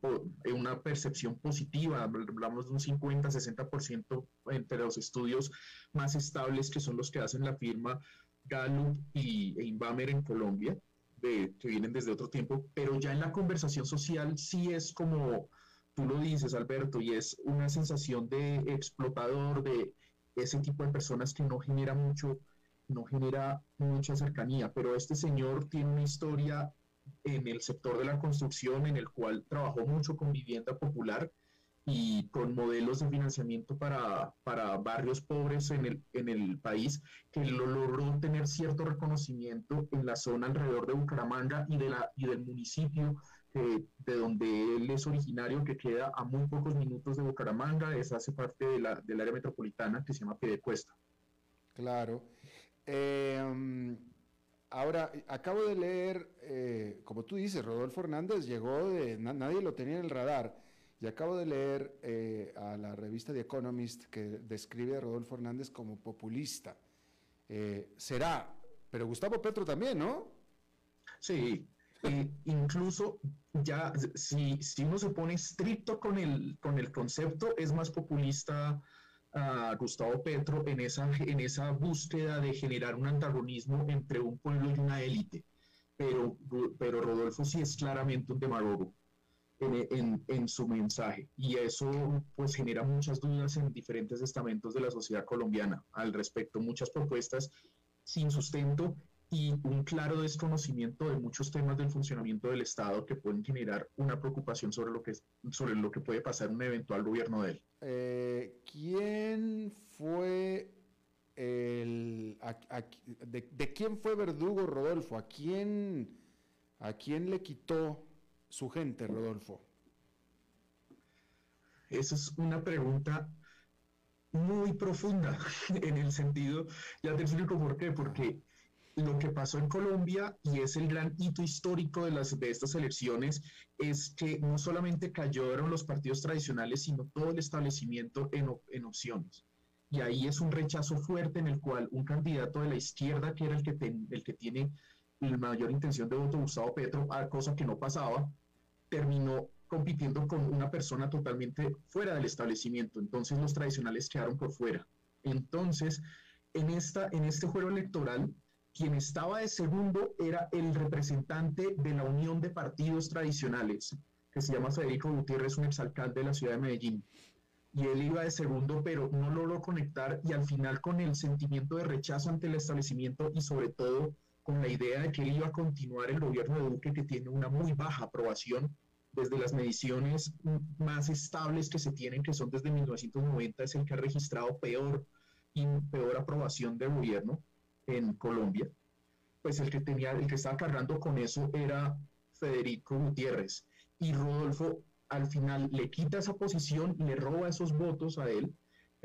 una percepción positiva, hablamos de un 50-60% entre los estudios más estables que son los que hacen la firma Gallup y, e Inbamer en Colombia que vienen desde otro tiempo, pero ya en la conversación social sí es como tú lo dices, Alberto, y es una sensación de explotador, de ese tipo de personas que no genera mucho, no genera mucha cercanía, pero este señor tiene una historia en el sector de la construcción en el cual trabajó mucho con vivienda popular y con modelos de financiamiento para, para barrios pobres en el, en el país, que lo logró tener cierto reconocimiento en la zona alrededor de Bucaramanga y, de la, y del municipio de donde él es originario, que queda a muy pocos minutos de Bucaramanga, es, hace parte de la, del área metropolitana que se llama Piedecuesta. Claro. Em, ahora, acabo de leer, eh, como tú dices, Rodolfo Hernández llegó de, nadie lo tenía en el radar, y acabo de leer eh, a la revista The Economist que describe a Rodolfo Hernández como populista. Eh, será, pero Gustavo Petro también, ¿no? Sí, incluso ya si, si, uno se pone estricto con el, con el concepto, es más populista a Gustavo Petro en esa, en esa búsqueda de generar un antagonismo entre un pueblo y una élite. Pero, pero Rodolfo sí es claramente un demagogo en, en, en, su mensaje y eso pues genera muchas dudas en diferentes estamentos de la sociedad colombiana al respecto, muchas propuestas sin sustento y un claro desconocimiento de muchos temas del funcionamiento del Estado que pueden generar una preocupación sobre lo que, sobre lo que puede pasar un eventual gobierno de él. Eh, ¿Quién fue el... de, quién fue verdugo Rodolfo? ¿A quién, ¿A quién le quitó su gente, Rodolfo? Esa es una pregunta muy profunda en el sentido, ya te explico por qué, porque lo que pasó en Colombia, y es el gran hito histórico de, las, de estas elecciones, es que no solamente cayeron los partidos tradicionales, sino todo el establecimiento en, en opciones. Y ahí es un rechazo fuerte en el cual un candidato de la izquierda, que era el que, el que tiene mayor intención de voto, Gustavo Petro, a cosa que no pasaba, terminó compitiendo con una persona totalmente fuera del establecimiento. Entonces los tradicionales quedaron por fuera. Entonces, en, esta, en este juego electoral, quien estaba de segundo era el representante de la Unión de Partidos Tradicionales, que se llama Federico Gutiérrez, un exalcalde de la ciudad de Medellín. Y él iba de segundo, pero no logró conectar y al final con el sentimiento de rechazo ante el establecimiento y sobre todo con la idea de que iba a continuar el gobierno de Duque, que tiene una muy baja aprobación desde las mediciones más estables que se tienen, que son desde 1990, es el que ha registrado peor peor aprobación de gobierno en Colombia, pues el que tenía, el que estaba cargando con eso era Federico Gutiérrez. Y Rodolfo al final le quita esa posición, le roba esos votos a él,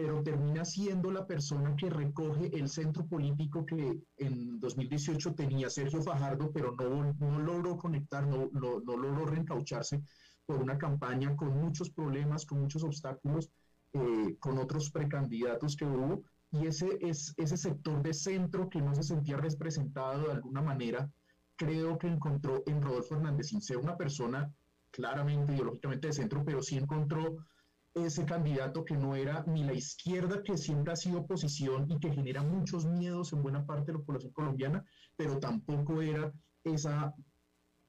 pero termina siendo la persona que recoge el centro político que en 2018 tenía Sergio Fajardo, pero no, no logró conectar, no, no, no logró reencaucharse por una campaña con muchos problemas, con muchos obstáculos, eh, con otros precandidatos que hubo, y ese, es, ese sector de centro que no se sentía representado de alguna manera, creo que encontró en Rodolfo Hernández, sin ser una persona claramente ideológicamente de centro, pero sí encontró ese candidato que no era ni la izquierda, que siempre ha sido oposición y que genera muchos miedos en buena parte de la población colombiana, pero tampoco era esa,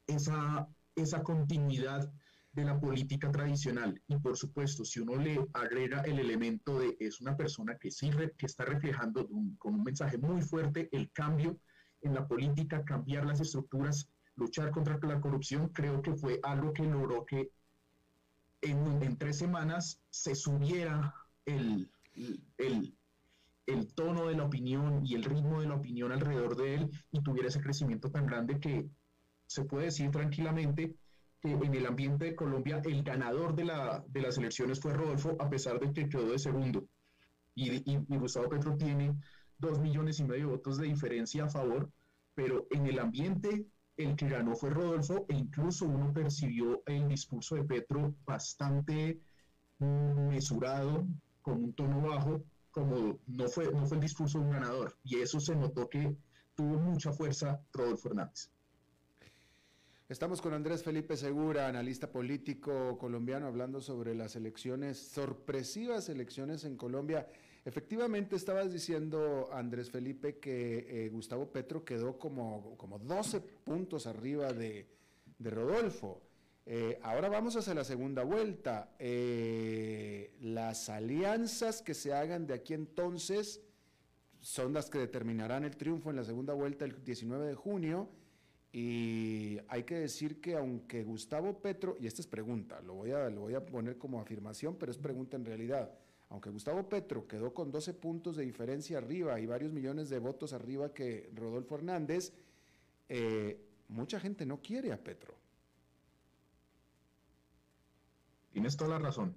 esa, esa continuidad de la política tradicional. Y por supuesto, si uno le agrega el elemento de es una persona que sí que está reflejando con un mensaje muy fuerte el cambio en la política, cambiar las estructuras, luchar contra la corrupción, creo que fue algo que logró que en, en tres semanas se subiera el, el, el tono de la opinión y el ritmo de la opinión alrededor de él y tuviera ese crecimiento tan grande que se puede decir tranquilamente en el ambiente de Colombia el ganador de, la, de las elecciones fue Rodolfo, a pesar de que quedó de segundo. Y, y, Gustavo Petro tiene dos millones y medio de votos de diferencia a favor, pero en el ambiente el que ganó fue Rodolfo e incluso uno percibió el discurso de Petro bastante mesurado, con un tono bajo, como no fue, no fue el discurso de un ganador. Y eso se notó que tuvo mucha fuerza Rodolfo Hernández. Estamos con Andrés Felipe Segura, analista político colombiano, hablando sobre las elecciones, sorpresivas elecciones en Colombia. Efectivamente, estabas diciendo, Andrés Felipe, que eh, Gustavo Petro quedó como, como 12 puntos arriba de, Rodolfo. Eh, ahora vamos hacia la segunda vuelta. Eh, las alianzas que se hagan de aquí entonces son las que determinarán el triunfo en la segunda vuelta el 19 de junio. Y hay que decir que aunque Gustavo Petro, y esta es pregunta, lo voy, a, lo voy a poner como afirmación, pero es pregunta en realidad, aunque Gustavo Petro quedó con 12 puntos de diferencia arriba y varios millones de votos arriba que Rodolfo Hernández, eh, mucha gente no quiere a Petro. Tienes toda la razón.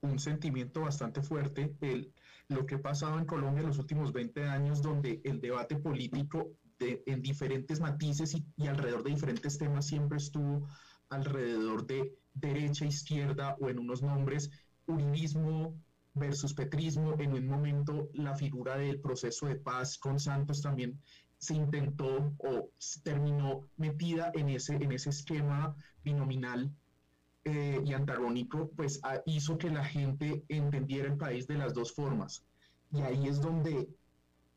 Un sentimiento bastante fuerte, el, lo que ha pasado en Colombia en los últimos 20 años, donde el debate político en diferentes matices y, y alrededor de diferentes temas siempre estuvo alrededor de derecha, izquierda o en unos nombres, uribismo versus petrismo, en un momento la figura del proceso de paz con Santos también se intentó o terminó metida en ese, en ese esquema binominal eh, y antagónico, pues hizo que la gente entendiera el país de las dos formas. Y ahí es donde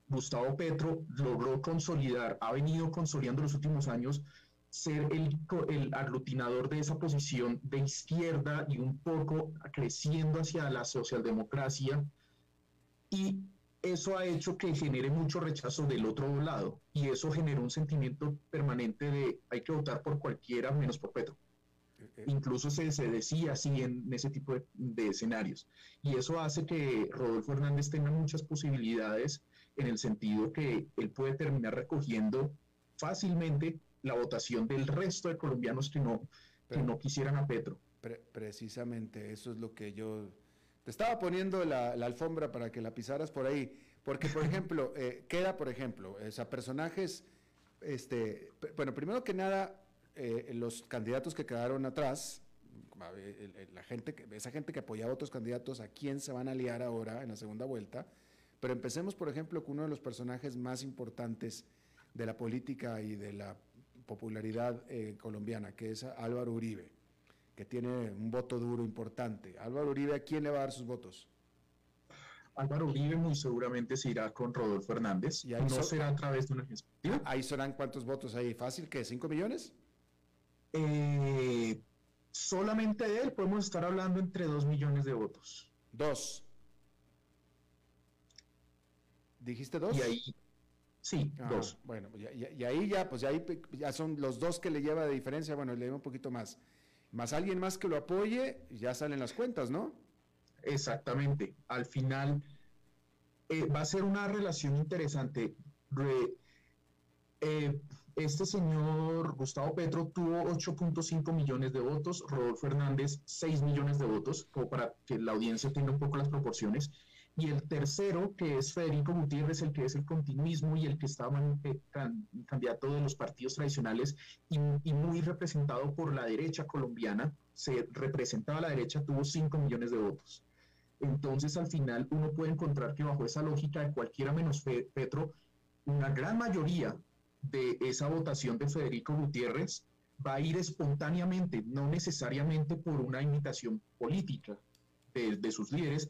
Gustavo Petro logró consolidar, ha venido consolidando los últimos años ser el, el, aglutinador de esa posición de izquierda y un poco creciendo hacia la socialdemocracia. Y eso ha hecho que genere mucho rechazo del otro lado. Y eso generó un sentimiento permanente de hay que votar por cualquiera menos por Petro. Eh, eh. Incluso se, se, decía así en, ese tipo de, de, escenarios. Y eso hace que Rodolfo Hernández tenga muchas posibilidades en el sentido que él puede terminar recogiendo fácilmente la votación del resto de colombianos que no, Pero, que no quisieran a Petro. Pre precisamente, eso es lo que yo... Te estaba poniendo la, la, alfombra para que la pisaras por ahí, porque, por ejemplo, eh, queda, por ejemplo, o sea, personajes, este, bueno, primero que nada, eh, los candidatos que quedaron atrás, la gente, esa gente que apoyaba a otros candidatos, ¿a quién se van a aliar ahora en la segunda vuelta? Pero empecemos, por ejemplo, con uno de los personajes más importantes de la política y de la popularidad eh, colombiana, que es Álvaro Uribe, que tiene un voto duro importante. Álvaro Uribe, ¿a quién le va a dar sus votos? Álvaro Uribe muy seguramente se irá con Rodolfo Hernández. ¿Y no será a través de una perspectiva. ¿Ahí serán cuántos votos ahí? ¿Fácil? ¿Qué? ¿Cinco millones? Eh, solamente de él podemos estar hablando entre dos millones de votos. Dos. ¿Dijiste dos? Y ahí, Sí, ah, dos. Bueno, y, y, ahí ya, pues ya, ahí, ya son los dos que le lleva de diferencia, bueno, le lleva un poquito más. Más alguien más que lo apoye, ya salen las cuentas, ¿no? Exactamente. Al final eh, va a ser una relación interesante. Re, eh, este señor Gustavo Petro tuvo 8.5 millones de votos, Rodolfo Hernández 6 millones de votos, como para que la audiencia tenga un poco las proporciones. Y el tercero, que es Federico Gutiérrez, el que es el continuismo y el que estaba eh, can, candidato de los partidos tradicionales y, y, muy representado por la derecha colombiana, se representaba a la derecha, tuvo 5 millones de votos. Entonces, al final, uno puede encontrar que bajo esa lógica de cualquiera menos Petro, una gran mayoría de esa votación de Federico Gutiérrez va a ir espontáneamente, no necesariamente por una invitación política de, de sus líderes,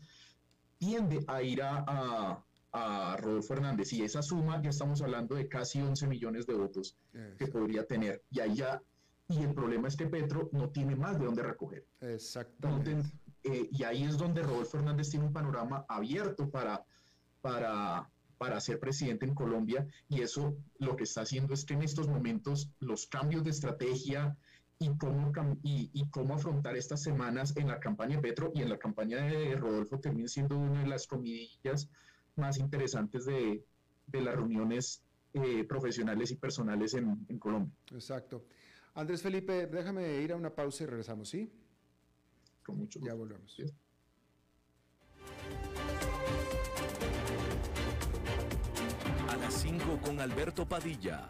tiende a ir a, a, a, Rodolfo Hernández y esa suma ya estamos hablando de casi 11 millones de votos Exacto. que podría tener. Y ahí ya, y el problema es que Petro no tiene más de dónde recoger. Exactamente. No ten, eh, y ahí es donde Rodolfo Hernández tiene un panorama abierto para, para, para ser presidente en Colombia y eso lo que está haciendo es que en estos momentos los cambios de estrategia y cómo, y, y, cómo afrontar estas semanas en la campaña de Petro y en la campaña de Rodolfo termina siendo una de las comidillas más interesantes de, de las reuniones eh, profesionales y personales en, en, Colombia. Exacto. Andrés Felipe, déjame ir a una pausa y regresamos, ¿sí? Con mucho gusto. Ya volvemos. ¿Sí? A las 5 con Alberto Padilla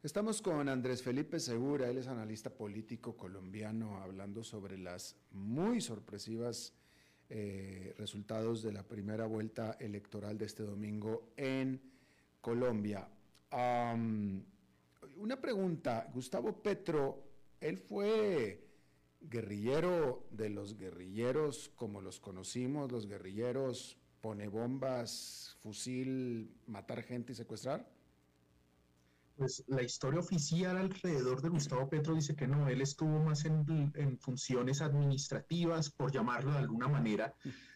Estamos con Andrés Felipe Segura, él es analista político colombiano, hablando sobre las muy sorpresivas eh, resultados de la primera vuelta electoral de este domingo en Colombia. una pregunta, Gustavo Petro, él fue guerrillero de los guerrilleros como los conocimos, los guerrilleros pone bombas, fusil, matar gente y secuestrar pues la historia oficial alrededor de Gustavo Petro dice que no, él estuvo más en, funciones administrativas, por llamarlo de alguna manera,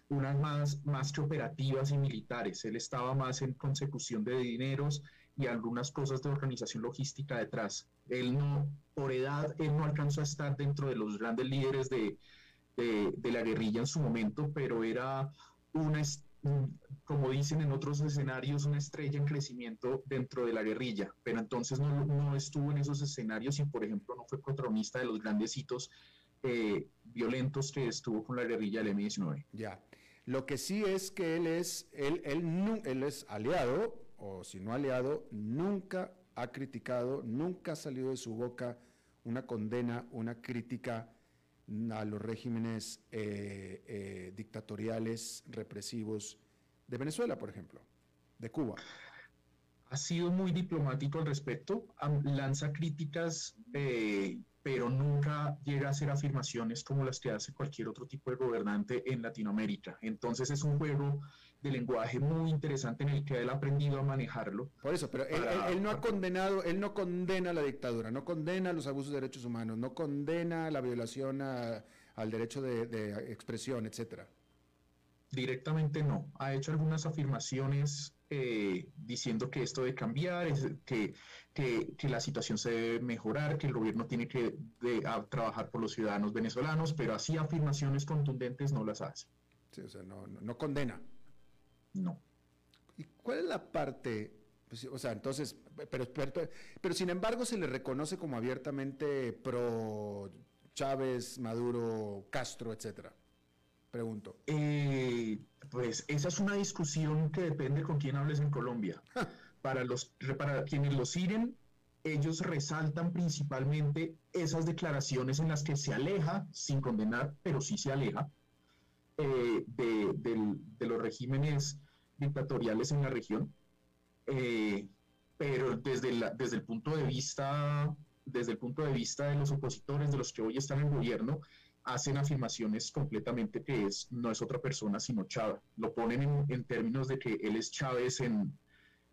unas más, más que operativas y militares. Él estaba más en consecución de dineros y algunas cosas de organización logística detrás. Él no, por edad, él no alcanzó a estar dentro de los grandes líderes de, de la guerrilla en su momento, pero era una como dicen en otros escenarios, una estrella en crecimiento dentro de la guerrilla, pero entonces no, no estuvo en esos escenarios y, por ejemplo, no fue protagonista de los grandes hitos eh, violentos que estuvo con la guerrilla del M-19. Ya. Lo que sí es que él es, él, él, él es aliado, o si no aliado, nunca ha criticado, nunca ha salido de su boca una condena, una crítica a los regímenes eh, dictatoriales, represivos de Venezuela, por ejemplo, de Cuba. Ha sido muy diplomático al respecto, lanza críticas, eh, pero nunca llega a hacer afirmaciones como las que hace cualquier otro tipo de gobernante en Latinoamérica. Entonces es un juego de lenguaje muy interesante en el que él ha aprendido a manejarlo. Por eso, pero él, no ha condenado, él no condena la dictadura, no condena los abusos de derechos humanos, no condena la violación al derecho de, expresión, etcétera. Directamente no. Ha hecho algunas afirmaciones eh, diciendo que esto debe cambiar, que, que, la situación se debe mejorar, que el gobierno tiene que trabajar por los ciudadanos venezolanos, pero así afirmaciones contundentes no las hace. Sí, o sea, no, no condena. No. ¿Y cuál es la parte? Pues, o sea, entonces, pero, pero, sin embargo se le reconoce como abiertamente pro Chávez, Maduro, Castro, etcétera. Pregunto. Eh, pues esa es una discusión que depende con quién hables en Colombia. para, los, para quienes lo siguen, ellos resaltan principalmente esas declaraciones en las que se aleja, sin condenar, pero sí se aleja, eh, de, los regímenes dictatoriales en la región, eh, pero desde, la, desde el punto de vista desde el punto de vista de los opositores, de los que hoy están en gobierno, hacen afirmaciones completamente que es, no es otra persona sino Chávez. Lo ponen en, términos de que él es Chávez en,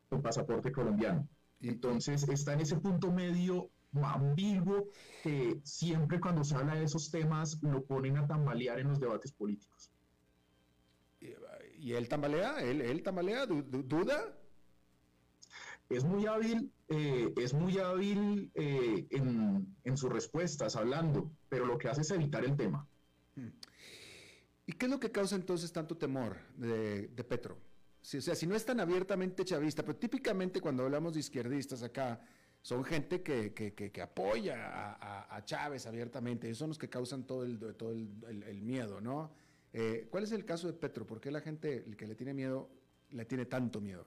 con pasaporte colombiano. Entonces está en ese punto medio ambiguo que siempre cuando se habla de esos temas lo ponen a tambalear en los debates políticos. ¿Y él tambalea? ¿Él, él tambalea? ¿Duda? Es muy hábil, eh, es muy hábil eh, en, sus respuestas, hablando, pero lo que hace es evitar el tema. Hmm. ¿Y qué es lo que causa entonces tanto temor de, Petro? o sea, si no es tan abiertamente chavista, pero típicamente cuando hablamos de izquierdistas acá, son gente que, apoya a, Chávez abiertamente, esos son los que causan todo el, todo el miedo, ¿no? Eh, ¿Cuál es el caso de Petro? ¿Por qué la gente el que le tiene miedo le tiene tanto miedo?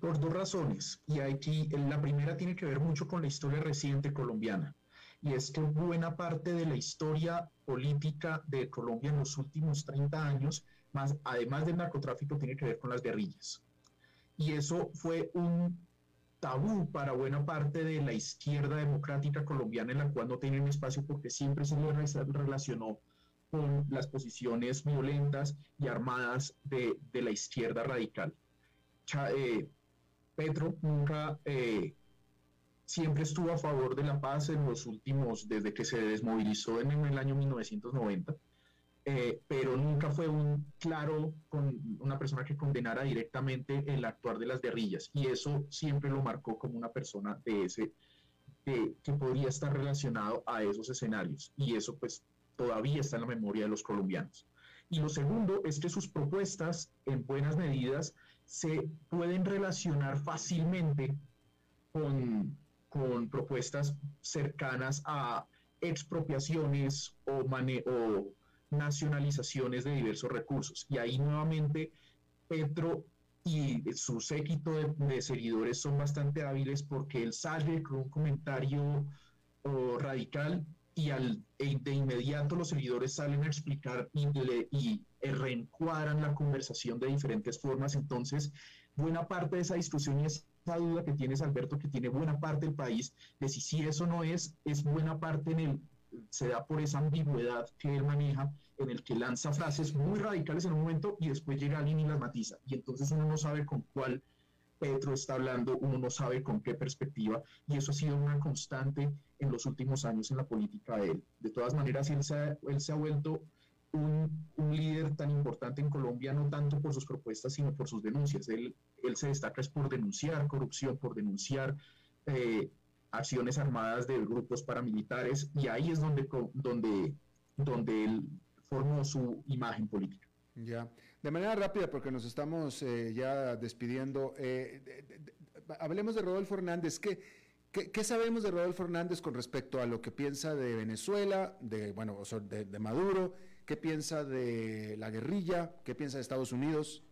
Por dos razones. Y aquí la primera tiene que ver mucho con la historia reciente colombiana. Y es que buena parte de la historia política de Colombia en los últimos 30 años, más, además del narcotráfico, tiene que ver con las guerrillas. Y eso fue un tabú para buena parte de la izquierda democrática colombiana en la cual no tienen espacio porque siempre se le relacionó con las posiciones violentas y armadas de, la izquierda radical. Eh, Petro nunca eh, siempre estuvo a favor de la paz en los últimos, desde que se desmovilizó en, el año 1990, eh, pero nunca fue un claro con una persona que condenara directamente el actuar de las guerrillas y eso siempre lo marcó como una persona de ese que podría estar relacionado a esos escenarios y eso pues todavía está en la memoria de los colombianos. Y lo segundo es que sus propuestas, en buenas medidas, se pueden relacionar fácilmente con, con propuestas cercanas a expropiaciones o, o nacionalizaciones de diversos recursos. Y ahí nuevamente Petro y su séquito de, seguidores son bastante hábiles porque él sale con un comentario radical y al, e de inmediato los seguidores salen a explicar y, reencuadran la conversación de diferentes formas. Entonces, buena parte de esa discusión y esa duda que tienes, Alberto, que tiene buena parte del país, de si sí eso no es, es buena parte en el, se da por esa ambigüedad que él maneja, en el que lanza frases muy radicales en un momento y después llega alguien y las matiza. Y entonces uno no sabe con cuál Petro está hablando, uno no sabe con qué perspectiva, y eso ha sido una constante en los últimos años en la política de él. De todas maneras, él se ha, él se ha vuelto un, un, líder tan importante en Colombia, no tanto por sus propuestas, sino por sus denuncias. Él, él se destaca es por denunciar corrupción, por denunciar eh, acciones armadas de grupos paramilitares, y ahí es donde, donde, donde él formó su imagen política. Ya. De manera rápida, porque nos estamos eh, ya despidiendo, eh, hablemos de Rodolfo Hernández. ¿Qué, ¿Qué, sabemos de Rodolfo Hernández con respecto a lo que piensa de Venezuela, de, bueno, de, de, Maduro? ¿Qué piensa de la guerrilla? ¿Qué piensa de Estados Unidos?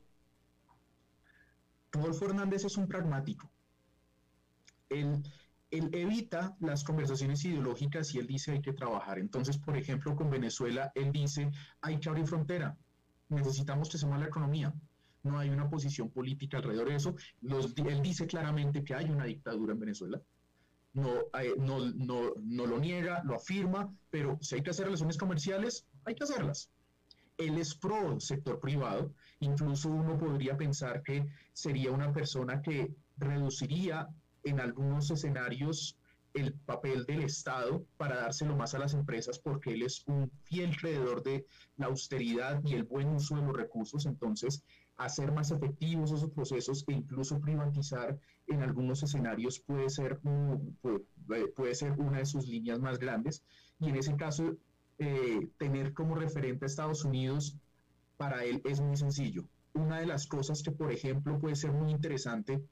Rodolfo Hernández es un pragmático. Él, él evita las conversaciones ideológicas y él dice hay que trabajar. Entonces, por ejemplo, con Venezuela, él dice hay que abrir frontera necesitamos que se mueva la economía. No hay una posición política alrededor de eso. él dice claramente que hay una dictadura en Venezuela. Eh, no, no, no, lo niega, lo afirma, pero si hay que hacer relaciones comerciales, hay que hacerlas. Él es pro sector privado, incluso uno podría pensar que sería una persona que reduciría en algunos escenarios el papel del Estado para dárselo más a las empresas porque él es un fiel creador de la austeridad y el buen uso de los recursos. Entonces, hacer más efectivos esos procesos e incluso privatizar en algunos escenarios puede ser, puede, ser una de sus líneas más grandes. Y en ese caso, eh, tener como referente a Estados Unidos para él es muy sencillo. Una de las cosas que, por ejemplo, puede ser muy interesante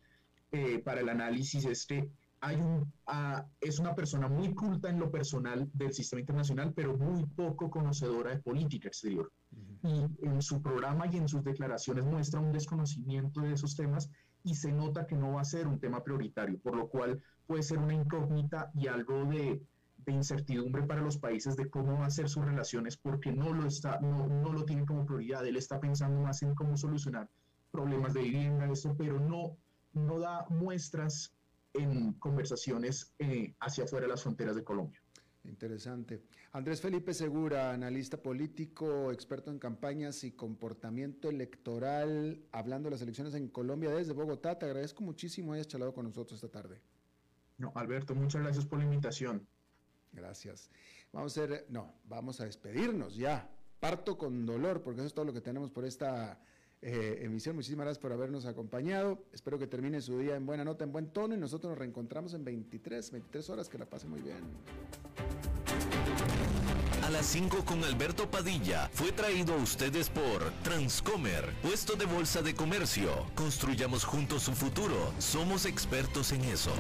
eh, para el análisis es que hay un, ah, es una persona muy culta en lo personal del sistema internacional, pero muy poco conocedora de política exterior. Y en su programa y en sus declaraciones muestra un desconocimiento de esos temas y se nota que no va a ser un tema prioritario, por lo cual puede ser una incógnita y algo de, de incertidumbre para los países de cómo va a ser sus relaciones, porque no lo, está, no, no lo tiene como prioridad. Él está pensando más en cómo solucionar problemas de vivienda, eso, pero no, no da muestras en conversaciones eh, hacia afuera de las fronteras de Colombia. Interesante. Andrés Felipe Segura, analista político, experto en campañas y comportamiento electoral, hablando de las elecciones en Colombia desde Bogotá. Te agradezco muchísimo hayas charlado con nosotros esta tarde. No, Alberto, muchas gracias por la invitación. Gracias. Vamos a hacer, no, vamos a despedirnos ya. Parto con dolor, porque eso es todo lo que tenemos por esta eh, emisión. Muchísimas gracias por habernos acompañado. Espero que termine su día en buena nota, en buen tono y nosotros nos reencontramos en 23, 23 horas. Que la pase muy bien. A las 5 con Alberto Padilla fue traído a ustedes por Transcomer, puesto de bolsa de comercio. Construyamos juntos su futuro. Somos expertos en eso.